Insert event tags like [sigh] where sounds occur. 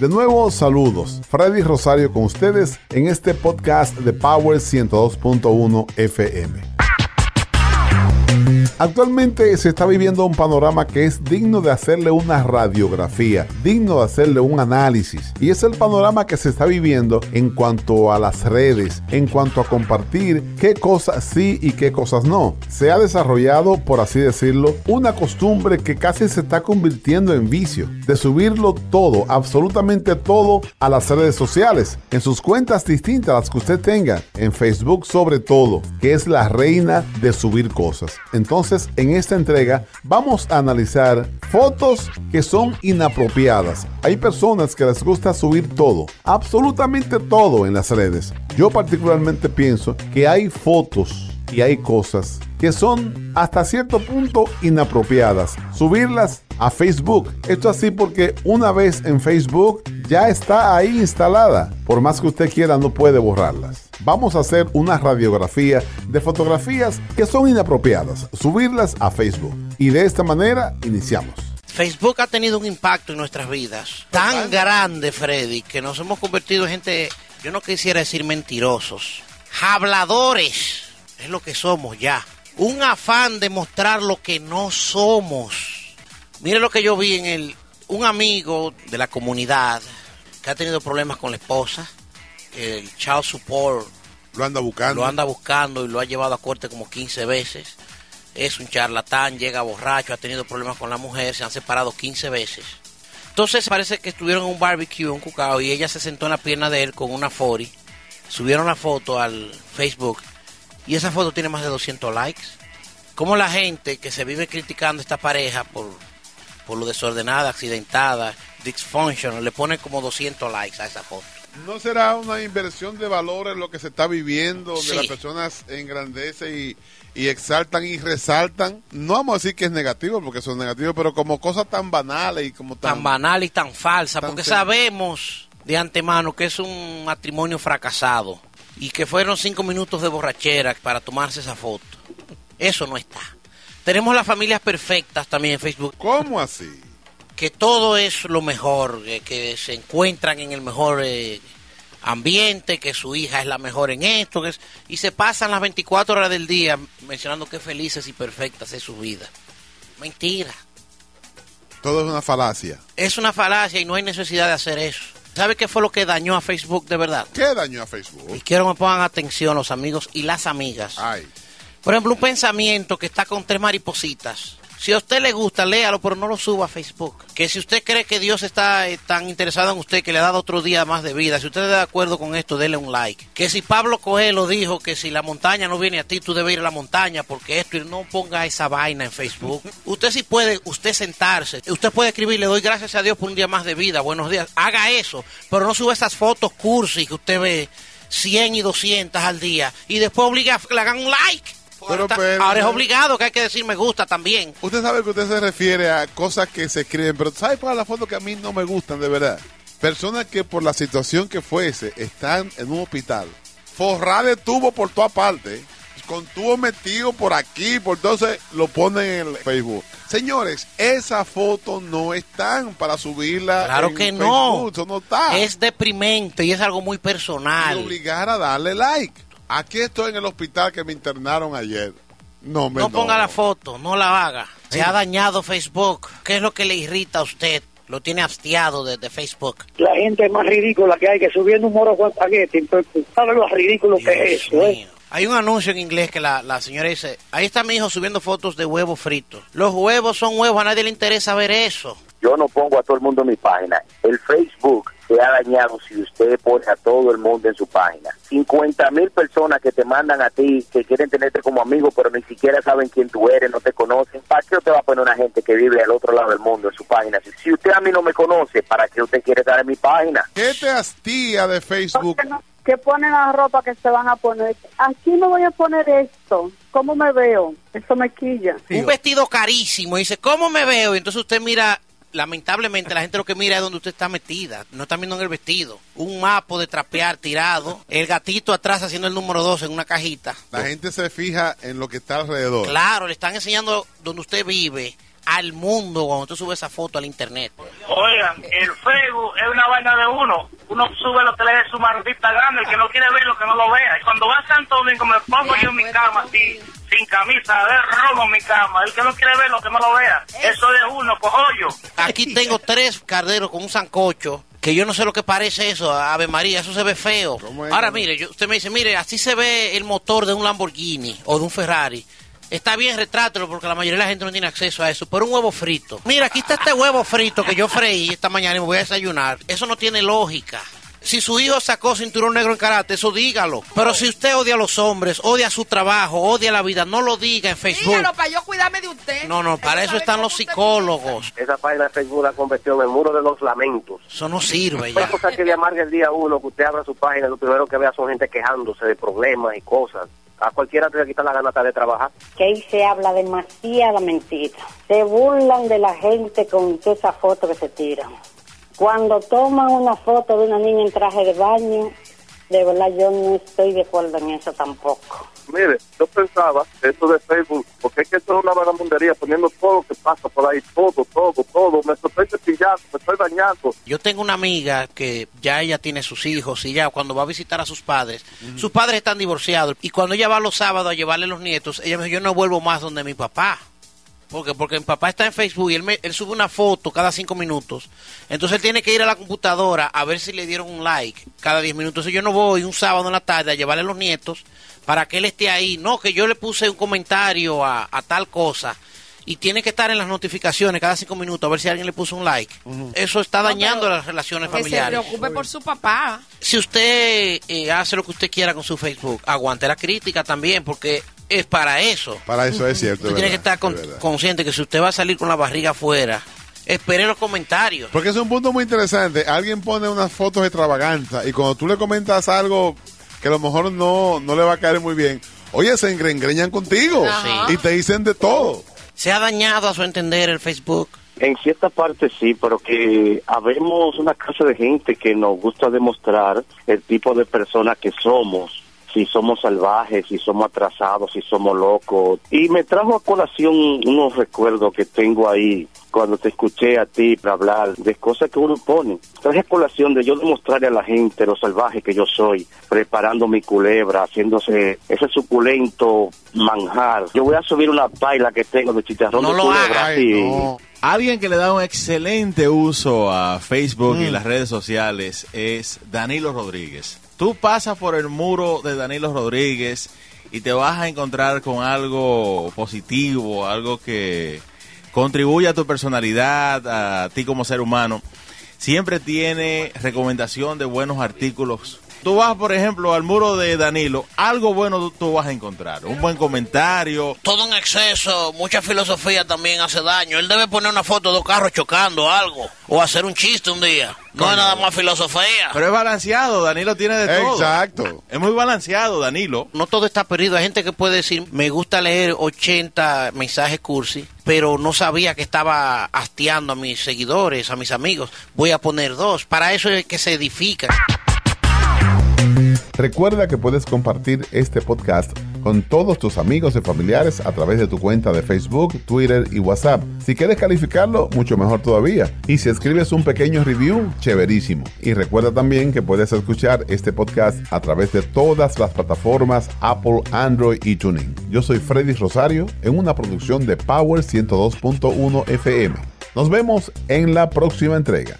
De nuevo, saludos. Freddy Rosario con ustedes en este podcast de Power 102.1 FM. Actualmente se está viviendo un panorama que es digno de hacerle una radiografía, digno de hacerle un análisis. Y es el panorama que se está viviendo en cuanto a las redes, en cuanto a compartir qué cosas sí y qué cosas no. Se ha desarrollado, por así decirlo, una costumbre que casi se está convirtiendo en vicio, de subirlo todo, absolutamente todo, a las redes sociales, en sus cuentas distintas las que usted tenga, en Facebook sobre todo, que es la reina de subir cosas. Entonces, en esta entrega vamos a analizar fotos que son inapropiadas. Hay personas que les gusta subir todo, absolutamente todo en las redes. Yo particularmente pienso que hay fotos y hay cosas que son hasta cierto punto inapropiadas. Subirlas a Facebook. Esto así porque una vez en Facebook ya está ahí instalada. Por más que usted quiera no puede borrarlas. Vamos a hacer una radiografía de fotografías que son inapropiadas. Subirlas a Facebook. Y de esta manera iniciamos. Facebook ha tenido un impacto en nuestras vidas tan grande, Freddy, que nos hemos convertido en gente, yo no quisiera decir mentirosos, habladores, es lo que somos ya. Un afán de mostrar lo que no somos. Mire lo que yo vi en el, un amigo de la comunidad que ha tenido problemas con la esposa, el child support lo anda buscando. Lo anda buscando y lo ha llevado a corte como 15 veces. Es un charlatán, llega borracho, ha tenido problemas con la mujer, se han separado 15 veces. Entonces parece que estuvieron en un barbecue, un cucao, y ella se sentó en la pierna de él con una fori. Subieron la foto al Facebook y esa foto tiene más de 200 likes. Como la gente que se vive criticando a esta pareja por, por lo desordenada, accidentada, dysfunction, le pone como 200 likes a esa foto. ¿No será una inversión de valores lo que se está viviendo, donde las personas engrandecen y, y, exaltan y resaltan? No vamos a decir que es negativo, porque son negativos, pero como cosas tan banales y como tan... Tan banales y tan falsas, porque sabemos de antemano que es un matrimonio fracasado y que fueron cinco minutos de borrachera para tomarse esa foto. Eso no está. Tenemos las familias perfectas también en Facebook. ¿Cómo así? Que todo es lo mejor, que, se encuentran en el mejor eh, ambiente, que su hija es la mejor en esto, que y se pasan las 24 horas del día mencionando qué felices y perfectas es su vida. Mentira. Todo es una falacia. Es una falacia y no hay necesidad de hacer eso. ¿Sabe qué fue lo que dañó a Facebook de verdad? ¿Qué dañó a Facebook? Y quiero que me pongan atención los amigos y las amigas. Ay. Por ejemplo, un pensamiento que está con tres maripositas si a usted le gusta, léalo, pero no lo suba a Facebook. Que si usted cree que Dios está eh, tan interesado en usted que le ha dado otro día más de vida, si usted está de acuerdo con esto, déle un like. Que si Pablo Coelho dijo que si la montaña no viene a ti, tú debes ir a la montaña, porque esto, y no ponga esa vaina en Facebook. [laughs] Usted sí puede, usted sentarse, usted puede escribir, le doy gracias a Dios por un día más de vida, buenos días. Haga eso, pero no suba esas fotos cursi que usted ve 100 y 200 al día y después obliga a que le hagan un like. Pero, ahora es obligado que hay que decir me gusta también. Usted sabe que usted se refiere a cosas que se escriben, pero ¿sabe cuál es la foto que a mí no me gustan de verdad? Personas que por la situación que fuese están en un hospital, forrada de tubo por toda parte, con tubo metido por aquí, por entonces lo ponen en Facebook. Señores, esa foto no están para subirla. Claro que no. no está. Es deprimente y es algo muy personal. Y obligar a darle like. Aquí estoy en el hospital que me internaron ayer. No, me no ponga la foto, no la haga. Se ha dañado Facebook. ¿Qué es lo que le irrita a usted? Lo tiene hastiado desde Facebook. La gente es más ridícula que hay que subiendo un moro con espagueti. ¿Sabe lo ridículo que es eso? Eh? Hay un anuncio en inglés que la, la, señora dice, ahí está mi hijo subiendo fotos de huevos fritos. Los huevos son huevos, a nadie le interesa ver eso. Yo no pongo a todo el mundo en mi página. El Facebook se ha dañado si usted pone a todo el mundo en su página. 50 mil personas que te mandan a ti, que quieren tenerte como amigo, pero ni siquiera saben quién tú eres, no te conocen. ¿Para qué usted va a poner una gente que vive al otro lado del mundo en su página? Si usted a mí no me conoce, ¿para qué usted quiere estar en mi página? ¿Qué te hastía de Facebook? que ponen la ropa que se van a poner. Aquí me voy a poner esto. ¿Cómo me veo? Eso me quilla. Un vestido carísimo. Dice, ¿cómo me veo? Y entonces usted mira lamentablemente la gente lo que mira es donde usted está metida, no está viendo en el vestido. Un mapo de trapear tirado, el gatito atrás haciendo el número dos en una cajita. La gente se fija en lo que está alrededor. Claro, le están enseñando donde usted vive al mundo cuando usted sube esa foto al internet. Oigan, el Facebook es una vaina de uno. Uno sube lo que le dé su maldita gana. El que no quiere ver lo que no lo vea. Y cuando va a Santo Domingo me pongo yo en mi cama así, sin camisa, a ver robo en mi cama. El que no quiere ver lo que no lo vea. Eso de uno, cojollo. Aquí tengo tres carderos con un sancocho. Que yo no sé lo que parece eso, Ave María, eso se ve feo. es? Ahora mire, yo- usted me dice, mire, así se ve el motor de un Lamborghini o de un Ferrari. Está bien, retrátelo porque la mayoría de la gente no tiene acceso a eso. Pero un huevo frito. Mira, aquí está este huevo frito que yo freí esta mañana y me voy a desayunar. Eso no tiene lógica. Si su hijo sacó cinturón negro en karate, eso dígalo. Pero si usted odia a los hombres, odia su trabajo, odia la vida, no lo diga en Facebook. Dígalo para yo cuidarme de usted. No, no, para eso están los psicólogos. Esa página de Facebook la convirtió en el muro de los lamentos. Eso no sirve Una ya. cosa que le amarga el día uno, que usted abra su página, lo primero que vea son gente quejándose de problemas y cosas. A cualquiera te quita la gana de trabajar. que ahí se habla demasiada mentira. Se burlan de la gente con esa foto que se tiran. Cuando toman una foto de una niña en traje de baño, de verdad yo no estoy de acuerdo en eso tampoco. Mire, yo pensaba eso de Facebook, porque es que esto es una vagabundería, poniendo todo lo que pasa por ahí, todo, todo, todo. Me estoy cepillando, me estoy dañando. Yo tengo una amiga que ya ella tiene sus hijos y ya cuando va a visitar a sus padres, sus padres están divorciados y cuando ella va los sábados a llevarle los nietos, ella me dice, yo no vuelvo más donde mi papá. Porque, porque mi papá está en Facebook y él, me- él sube una foto cada cinco minutos. Entonces él tiene que ir a la computadora a ver si le dieron un like cada diez minutos. Entonces yo no voy un sábado en la tarde a llevarle los nietos para que él esté ahí. No, que yo le puse un comentario a, a tal cosa. Y tiene que estar en las notificaciones cada cinco minutos a ver si alguien le puso un like. Eso está dañando las relaciones Que se familiares. preocupe por su papá. Si usted eh, hace lo que usted quiera con su Facebook, aguante la crítica también, porque es para eso. Para eso es cierto. Usted tiene que estar con- es verdad. consciente que si usted va a salir con la barriga afuera, espere los comentarios. Porque es un punto muy interesante. Alguien pone unas fotos extravagantes y cuando tú le comentas algo que a lo mejor no, no le va a caer muy bien, oye, se engreñan contigo y te dicen de todo. ¿Se ha dañado a su entender el Facebook? En cierta parte sí, pero que habemos una clase de gente que nos gusta demostrar el tipo de persona que somos, si somos salvajes, si somos atrasados, si somos locos. Y me trajo a colación unos recuerdos que tengo ahí cuando te escuché a ti hablar de cosas que uno pone. Traje a colación de yo demostrarle a la gente lo salvaje que yo soy, preparando mi culebra, haciéndose ese suculento manjar. Yo voy a subir una paila que tengo de chicharrón No de lo culebra. haga. sí. Alguien que le da un excelente uso a Facebook y las redes sociales es Danilo Rodríguez. Tú pasas por el muro de Danilo Rodríguez y te vas a encontrar con algo positivo, algo que contribuye a tu personalidad, a ti como ser humano. Siempre tiene recomendación de buenos artículos. Tú vas, por ejemplo, al muro de Danilo, algo bueno tú, tú vas a encontrar. Un buen comentario, Todo en exceso, mucha filosofía también hace daño. Él debe poner una foto de dos carros chocando algo. O hacer un chiste un día. No es nada más filosofía. Pero es balanceado, Danilo tiene de todo. Exacto. Es muy balanceado, Danilo. No todo está perdido. Hay gente que puede decir, me gusta leer 80 mensajes cursi, pero no sabía que estaba hastiando a mis seguidores, a mis amigos. Voy a poner dos. Para eso es que se edifica. Recuerda que puedes compartir este podcast con todos tus amigos y familiares a través de tu cuenta de Facebook, Twitter y WhatsApp. Si quieres calificarlo, mucho mejor todavía. Y si escribes un pequeño review, chéverísimo. Y recuerda también que puedes escuchar este podcast a través de todas las plataformas Apple, Android y Tuning. Yo soy Freddy Rosario en una producción de Power 102.1 FM. Nos vemos en la próxima entrega.